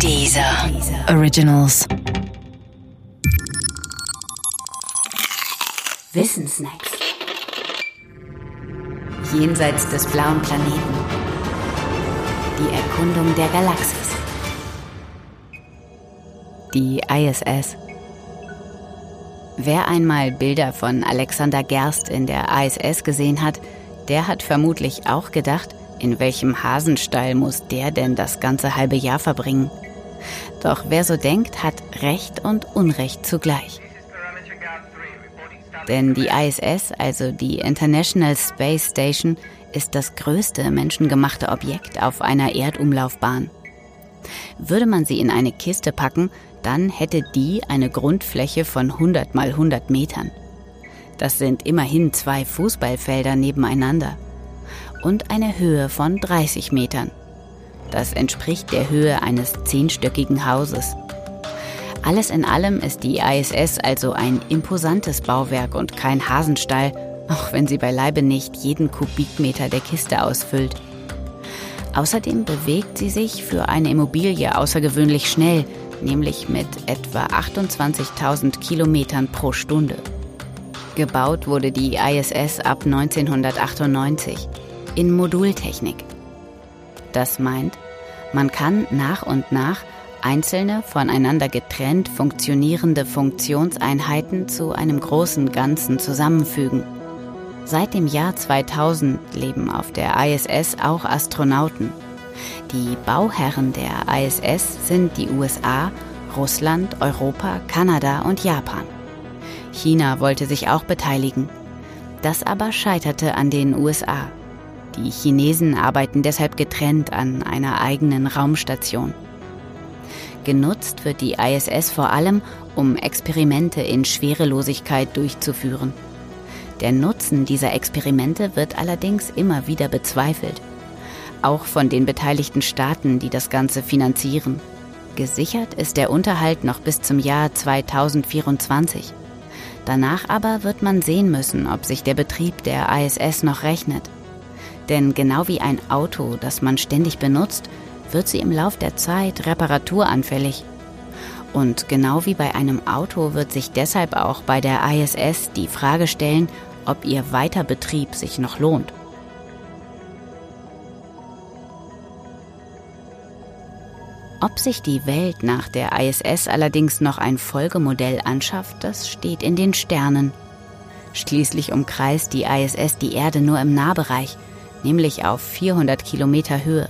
Dieser Originals. Wissensnacks. Jenseits des blauen Planeten. Die Erkundung der Galaxis. Die ISS. Wer einmal Bilder von Alexander Gerst in der ISS gesehen hat, der hat vermutlich auch gedacht, in welchem Hasenstall muss der denn das ganze halbe Jahr verbringen? Doch wer so denkt, hat Recht und Unrecht zugleich. Denn die ISS, also die International Space Station, ist das größte menschengemachte Objekt auf einer Erdumlaufbahn. Würde man sie in eine Kiste packen, dann hätte die eine Grundfläche von 100 mal 100 Metern. Das sind immerhin zwei Fußballfelder nebeneinander. Und eine Höhe von 30 Metern. Das entspricht der Höhe eines zehnstöckigen Hauses. Alles in allem ist die ISS also ein imposantes Bauwerk und kein Hasenstall, auch wenn sie beileibe nicht jeden Kubikmeter der Kiste ausfüllt. Außerdem bewegt sie sich für eine Immobilie außergewöhnlich schnell, nämlich mit etwa 28.000 Kilometern pro Stunde. Gebaut wurde die ISS ab 1998 in Modultechnik. Das meint, man kann nach und nach einzelne voneinander getrennt funktionierende Funktionseinheiten zu einem großen Ganzen zusammenfügen. Seit dem Jahr 2000 leben auf der ISS auch Astronauten. Die Bauherren der ISS sind die USA, Russland, Europa, Kanada und Japan. China wollte sich auch beteiligen. Das aber scheiterte an den USA. Die Chinesen arbeiten deshalb getrennt an einer eigenen Raumstation. Genutzt wird die ISS vor allem, um Experimente in Schwerelosigkeit durchzuführen. Der Nutzen dieser Experimente wird allerdings immer wieder bezweifelt. Auch von den beteiligten Staaten, die das Ganze finanzieren. Gesichert ist der Unterhalt noch bis zum Jahr 2024. Danach aber wird man sehen müssen, ob sich der Betrieb der ISS noch rechnet. Denn genau wie ein Auto, das man ständig benutzt, wird sie im Lauf der Zeit reparaturanfällig. Und genau wie bei einem Auto wird sich deshalb auch bei der ISS die Frage stellen, ob ihr Weiterbetrieb sich noch lohnt. Ob sich die Welt nach der ISS allerdings noch ein Folgemodell anschafft, das steht in den Sternen. Schließlich umkreist die ISS die Erde nur im Nahbereich, nämlich auf 400 Kilometer Höhe.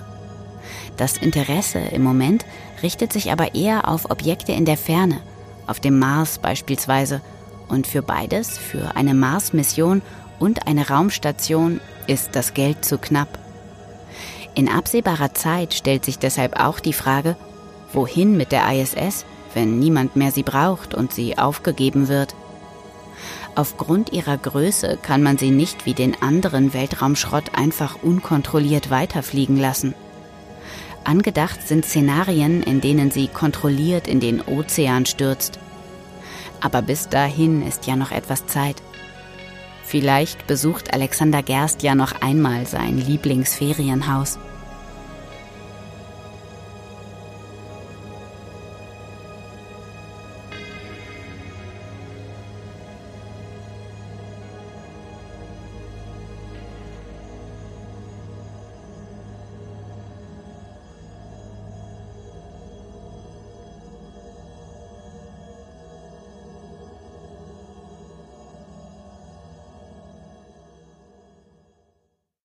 Das Interesse im Moment richtet sich aber eher auf Objekte in der Ferne, auf dem Mars beispielsweise. Und für beides, für eine Mars-Mission und eine Raumstation, ist das Geld zu knapp. In absehbarer Zeit stellt sich deshalb auch die Frage, wohin mit der ISS, wenn niemand mehr sie braucht und sie aufgegeben wird. Aufgrund ihrer Größe kann man sie nicht wie den anderen Weltraumschrott einfach unkontrolliert weiterfliegen lassen. Angedacht sind Szenarien, in denen sie kontrolliert in den Ozean stürzt. Aber bis dahin ist ja noch etwas Zeit. Vielleicht besucht Alexander Gerst ja noch einmal sein Lieblingsferienhaus.